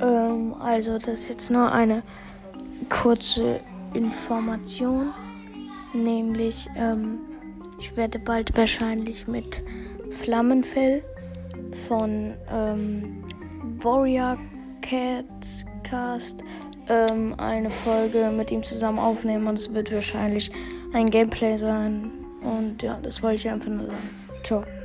Ähm, also, das ist jetzt nur eine kurze Information. Nämlich, ähm, ich werde bald wahrscheinlich mit Flammenfell von ähm, Warrior Cats Cast ähm, eine Folge mit ihm zusammen aufnehmen und es wird wahrscheinlich ein Gameplay sein. Und ja, das wollte ich einfach nur sagen. Ciao.